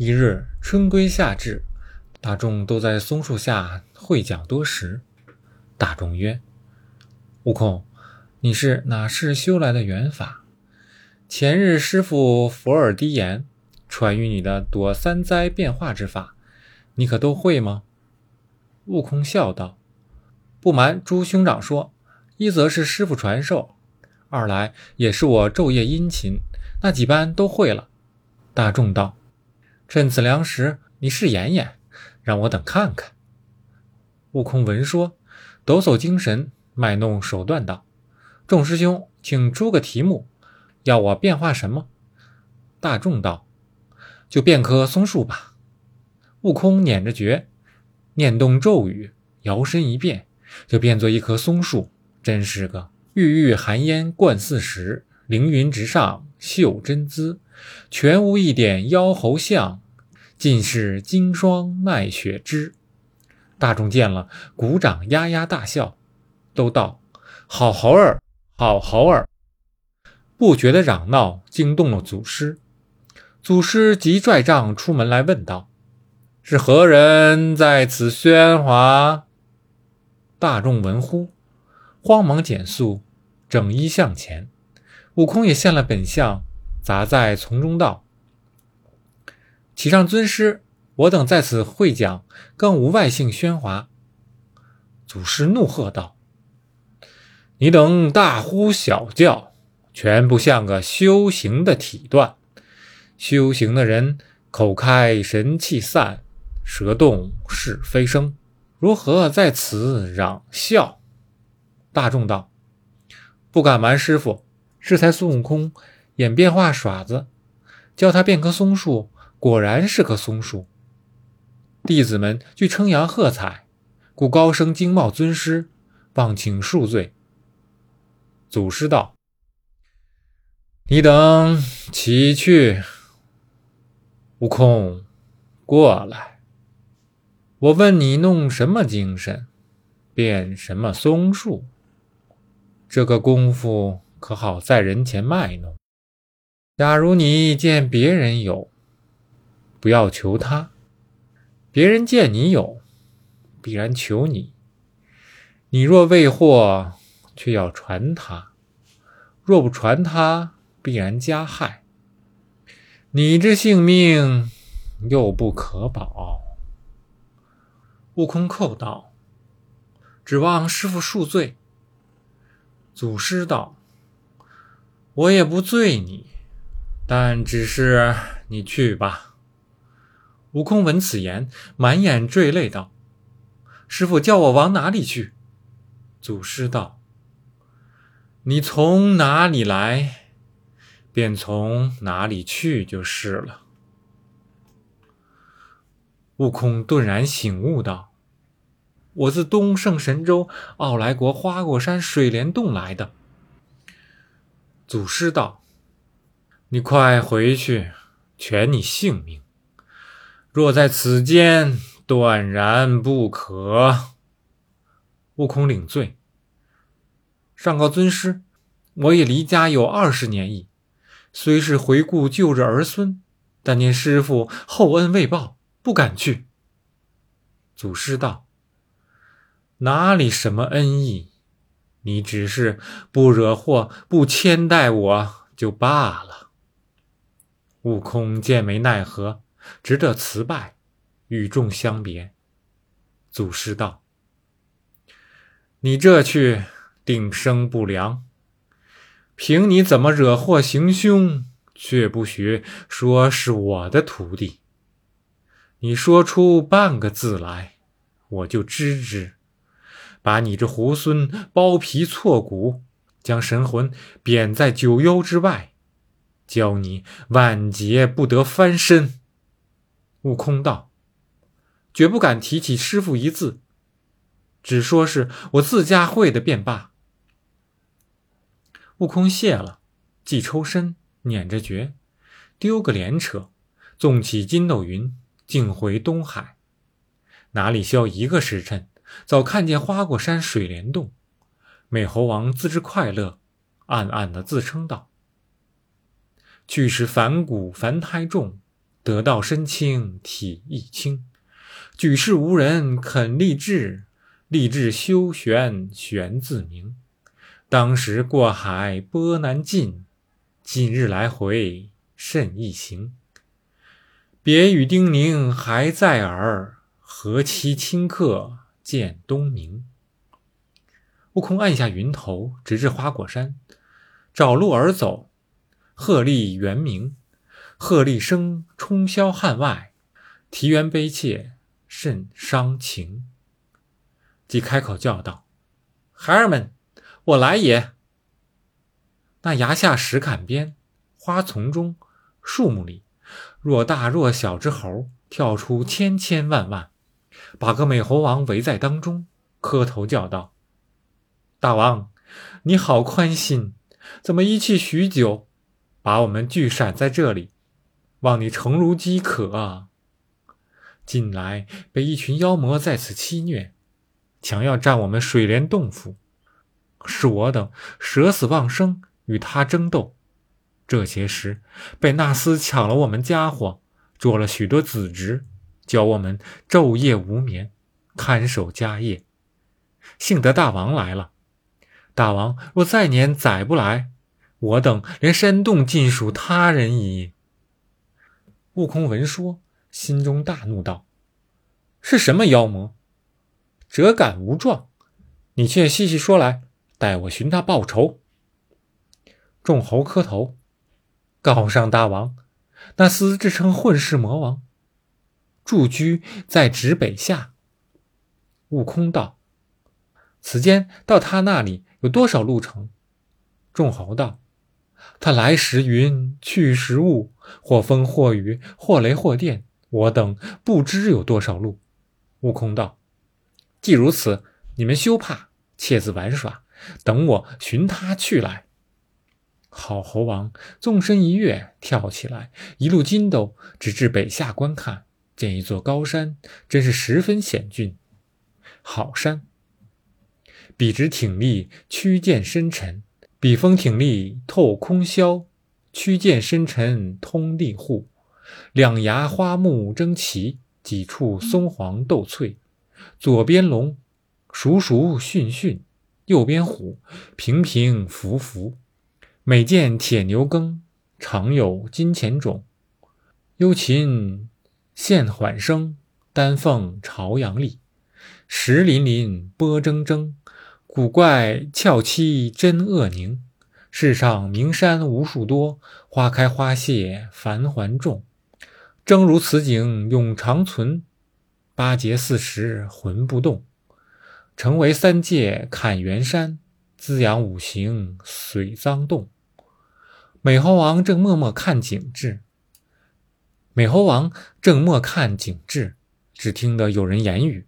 一日春归夏至，大众都在松树下会讲多时。大众曰：“悟空，你是哪世修来的缘法？前日师傅佛耳低言，传于你的躲三灾变化之法，你可都会吗？”悟空笑道：“不瞒诸兄长说，一则是师傅传授，二来也是我昼夜殷勤，那几般都会了。”大众道。趁此良时，你试演演，让我等看看。悟空闻说，抖擞精神，卖弄手段道：“众师兄，请出个题目，要我变化什么？”大众道：“就变棵松树吧。”悟空捻着诀，念动咒语，摇身一变，就变作一棵松树，真是个郁郁寒烟贯四时，凌云直上秀真姿。全无一点妖猴相，尽是金霜卖雪枝。大众见了，鼓掌呀呀大笑，都道：“好猴儿，好猴儿！”不觉的嚷闹惊动了祖师。祖师急拽杖出门来问道：“是何人在此喧哗？”大众闻呼，慌忙减速，整衣向前。悟空也现了本相。杂在丛中道：“启上尊师，我等在此会讲，更无外姓喧哗。”祖师怒喝道：“你等大呼小叫，全不像个修行的体段。修行的人口开神气散，舌动是非生，如何在此嚷笑？”大众道：“不敢瞒师傅，适才孙悟空。”演变化耍子，教他变棵松树，果然是棵松树。弟子们俱称扬喝彩，故高声惊冒尊师，望请恕罪。祖师道：“你等起去。”悟空，过来。我问你弄什么精神，变什么松树？这个功夫可好在人前卖弄。假如你见别人有，不要求他；别人见你有，必然求你。你若未获，却要传他；若不传他，必然加害。你这性命又不可保。悟空叩道：“指望师傅恕罪。”祖师道：“我也不罪你。”但只是你去吧。悟空闻此言，满眼坠泪道：“师傅叫我往哪里去？”祖师道：“你从哪里来，便从哪里去就是了。”悟空顿然醒悟道：“我自东胜神州傲来国花果山水帘洞来的。”祖师道。你快回去，全你性命。若在此间，断然不可。悟空领罪，上告尊师，我也离家有二十年矣，虽是回顾旧日儿孙，但念师傅厚恩未报，不敢去。祖师道：“哪里什么恩义？你只是不惹祸，不牵带我就罢了。”悟空见没奈何，只得辞拜，与众相别。祖师道：“你这去定生不良。凭你怎么惹祸行凶，却不学说是我的徒弟。你说出半个字来，我就知之，把你这猢狲剥皮挫骨，将神魂贬在九幽之外。”教你万劫不得翻身。悟空道：“绝不敢提起师傅一字，只说是我自家会的便罢。”悟空谢了，即抽身，捻着诀，丢个连扯，纵起筋斗云，径回东海。哪里消一个时辰，早看见花果山水帘洞。美猴王自知快乐，暗暗的自称道。去时凡骨凡胎重，得道身轻体亦轻。举世无人肯立志，立志修玄玄自明。当时过海波难尽，今日来回甚易行。别语叮咛还在耳，何期顷刻见东明？悟空按下云头，直至花果山，找路而走。鹤唳猿鸣，鹤唳声冲霄汉外，啼猿悲切甚伤情。即开口叫道：“孩儿们，我来也！”那崖下石坎边，花丛中，树木里。若大若小之猴跳出千千万万，把个美猴王围在当中，磕头叫道：“大王，你好宽心，怎么一气许久，把我们聚散在这里，望你诚如饥渴啊！近来被一群妖魔在此欺虐，强要占我们水帘洞府，是我等舍死忘生与他争斗。”这些时，被那厮抢了我们家伙，捉了许多子侄，教我们昼夜无眠，看守家业。幸得大王来了，大王若再年宰不来，我等连山洞尽属他人矣。悟空闻说，心中大怒，道：“是什么妖魔？辄敢无状！你却细细说来，待我寻他报仇。”众猴磕头。告上大王，那厮自称混世魔王，住居在指北下。悟空道：“此间到他那里有多少路程？”众猴道：“他来时云，去时雾，或风或雨，或雷或电，我等不知有多少路。”悟空道：“既如此，你们休怕，且自玩耍，等我寻他去来。”好猴王纵身一跃，跳起来，一路筋斗，直至北下观看，见一座高山，真是十分险峻。好山，笔直挺立，曲涧深沉；笔锋挺立，透空霄，曲剑深沉，通地户。两崖花木争奇，几处松黄斗翠。左边龙，熟熟训训；右边虎，平平伏伏。每见铁牛耕，常有金钱种。幽禽现缓声，丹凤朝阳立。石林林，波铮铮，古怪峭凄真恶宁。世上名山无数多，花开花谢繁环众。正如此景永长存，八节四时魂不动。成为三界砍元山，滋养五行水脏洞。美猴王正默默看景致。美猴王正默看景致，只听得有人言语，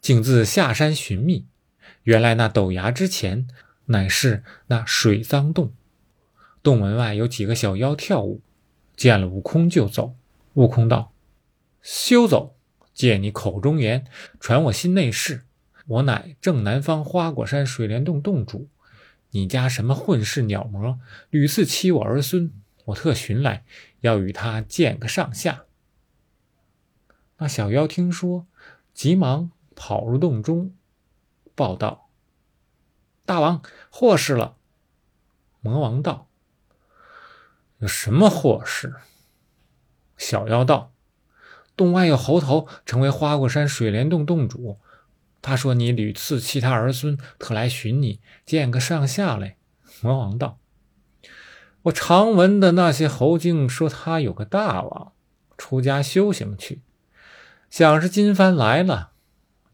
景自下山寻觅。原来那陡崖之前，乃是那水脏洞。洞门外有几个小妖跳舞，见了悟空就走。悟空道：“休走！借你口中言，传我心内事。我乃正南方花果山水帘洞洞主。”你家什么混世鸟魔，屡次欺我儿孙，我特寻来，要与他见个上下。那小妖听说，急忙跑入洞中，报道：“大王，祸事了！”魔王道：“有什么祸事？”小妖道：“洞外有猴头，成为花果山水帘洞洞主。”他说：“你屡次欺他儿孙，特来寻你见个上下来。”魔王道：“我常闻的那些猴精说他有个大王，出家修行去，想是金幡来了。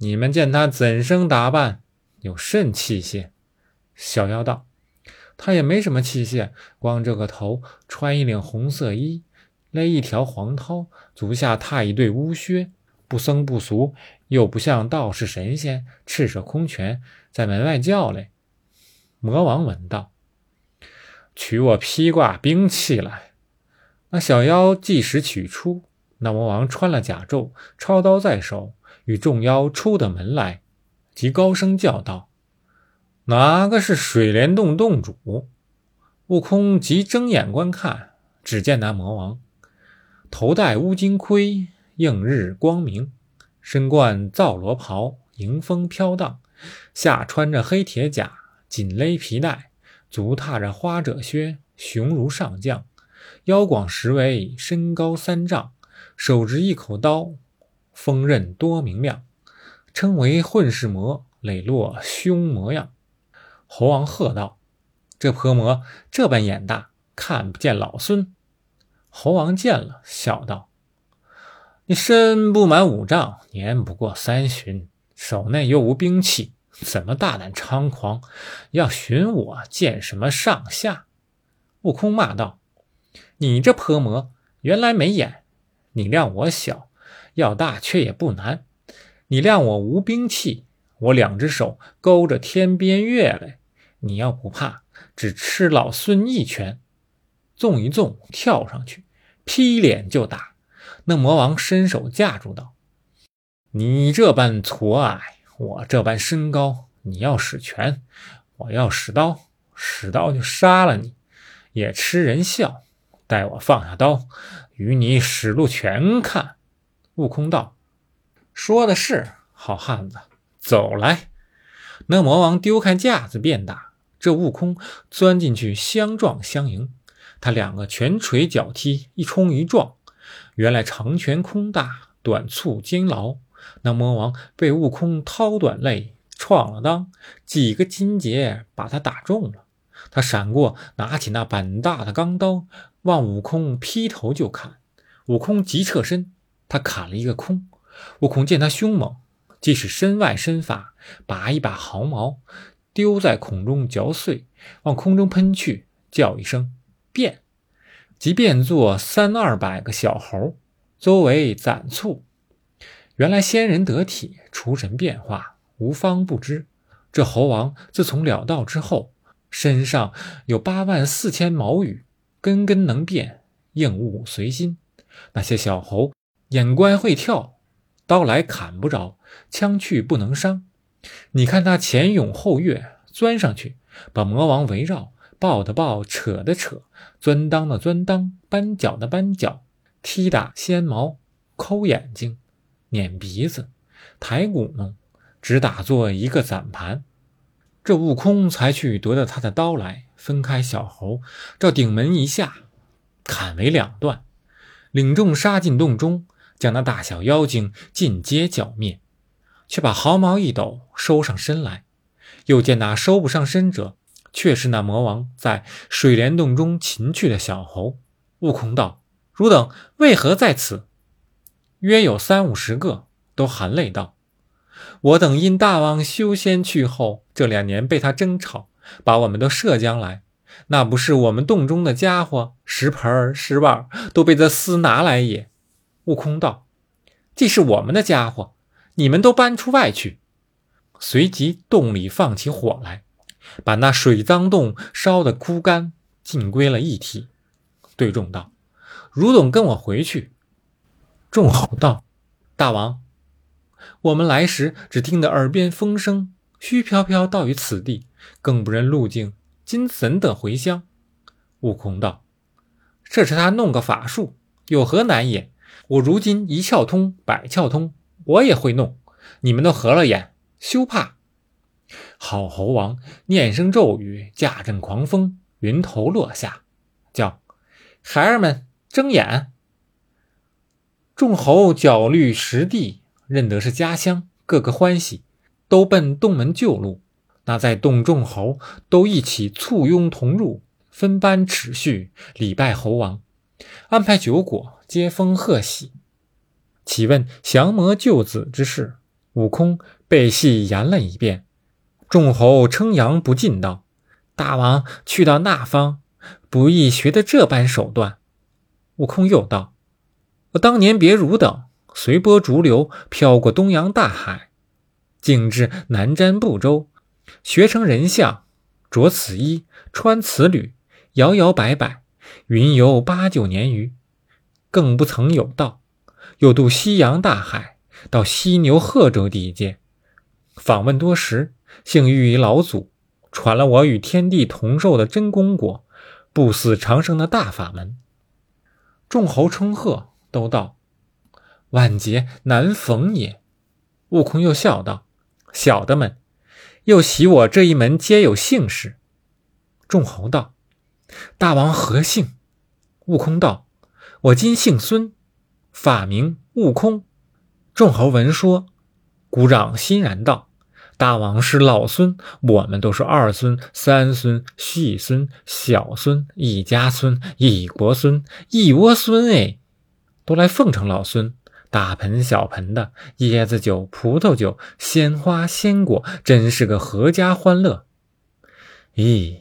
你们见他怎生打扮？有甚器械？”小妖道：“他也没什么器械，光这个头穿一领红色衣，勒一条黄绦，足下踏一对乌靴。”不僧不俗，又不像道士神仙，赤手空拳在门外叫嘞。魔王闻道，取我披挂兵器来。那小妖即时取出。那魔王穿了甲胄，抄刀在手，与众妖出的门来，即高声叫道：“哪个是水帘洞洞主？”悟空即睁眼观看，只见那魔王头戴乌金盔，映日光明；身冠皂罗袍，迎风飘荡。下穿着黑铁甲，紧勒皮带，足踏着花褶靴，雄如上将。腰广十围，身高三丈，手执一口刀，锋刃多明亮，称为混世魔，磊落凶模样。猴王喝道：“这泼魔这般眼大，看不见老孙。”猴王见了，笑道：“你身不满五丈，年不过三旬，手内又无兵器，怎么大胆猖狂，要寻我见什么上下？”悟空骂道。你这泼魔，原来没眼！你量我小，要大却也不难。你量我无兵器，我两只手勾着天边月来。你要不怕，只吃老孙一拳！纵一纵，跳上去，劈脸就打。那魔王伸手架住道：“你这般矬矮，我这般身高，你要使拳，我要使刀，使刀就杀了你，也吃人笑。”待我放下刀，与你使路全看。悟空道：“说的是，好汉子，走来。”那魔王丢开架子便打，这悟空钻进去相撞相迎。他两个拳锤脚踢，一冲一撞。原来长拳空大，短促监牢。那魔王被悟空掏短肋，创了裆，几个金节把他打中了。他闪过，拿起那板大的钢刀。望悟空劈头就砍，悟空急侧身，他砍了一个空。悟空见他凶猛，即使身外身法，拔一把毫毛，丢在空中嚼碎，往空中喷去，叫一声变，即变作三二百个小猴，周围攒簇。原来仙人得体，出神变化，无方不知。这猴王自从了道之后，身上有八万四千毛羽。根根能变，应物随心。那些小猴眼观会跳，刀来砍不着，枪去不能伤。你看他前涌后跃，钻上去，把魔王围绕，抱的抱，扯的扯，钻裆的钻裆，扳脚的扳脚，踢打掀毛，抠眼睛，捻鼻子，抬骨弄，只打作一个攒盘。这悟空才去夺得他的刀来。分开小猴，照顶门一下，砍为两段，领众杀进洞中，将那大小妖精尽皆剿灭，却把毫毛一抖，收上身来。又见那收不上身者，却是那魔王在水帘洞中擒去的小猴。悟空道：“汝等为何在此？”约有三五十个，都含泪道：“我等因大王修仙去后，这两年被他争吵。”把我们都射将来，那不是我们洞中的家伙，石盆石碗都被这厮拿来也。悟空道：“既是我们的家伙，你们都搬出外去。”随即洞里放起火来，把那水脏洞烧得枯干，尽归了一体。对众道：“汝等跟我回去。”众吼道：“大王，我们来时只听得耳边风声，虚飘飘到于此地。”更不认路径，今怎等回乡？悟空道：“这是他弄个法术，有何难也？我如今一窍通，百窍通，我也会弄。你们都合了眼，休怕。”好猴王念声咒语，驾阵狂风，云头落下，叫孩儿们睁眼。众猴脚绿实地，认得是家乡，个个欢喜，都奔洞门救路。那在洞众猴都一起簇拥同入，分班持序礼拜猴王，安排酒果，接风贺喜。启问降魔救子之事，悟空背细言了一遍。众猴称扬不尽道：“大王去到那方，不易学得这般手段。”悟空又道：“我当年别汝等，随波逐流，飘过东洋大海，竟至南瞻部洲。”学成人相，着此衣，穿此履，摇摇摆摆，云游八九年余，更不曾有道。又渡西洋大海，到犀牛贺州地界，访问多时，幸遇一老祖，传了我与天地同寿的真功果，不死长生的大法门。众猴称贺，都道：“万劫难逢也。”悟空又笑道：“小的们，又喜我这一门皆有姓氏。”众猴道：“大王何姓？”悟空道：“我今姓孙，法名悟空。”众猴闻说，鼓掌欣然道：“大王是老孙，我们都是二孙、三孙、细孙、小孙、一家孙、一国孙、一窝孙哎，都来奉承老孙。大盆小盆的椰子酒、葡萄酒、鲜花鲜果，真是个阖家欢乐。咦，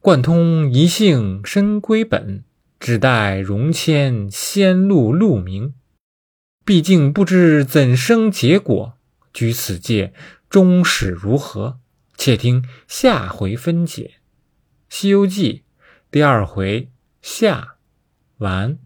贯通一姓深归本。”只待荣迁仙路路名，毕竟不知怎生结果。居此界终始如何？且听下回分解。《西游记》第二回下完。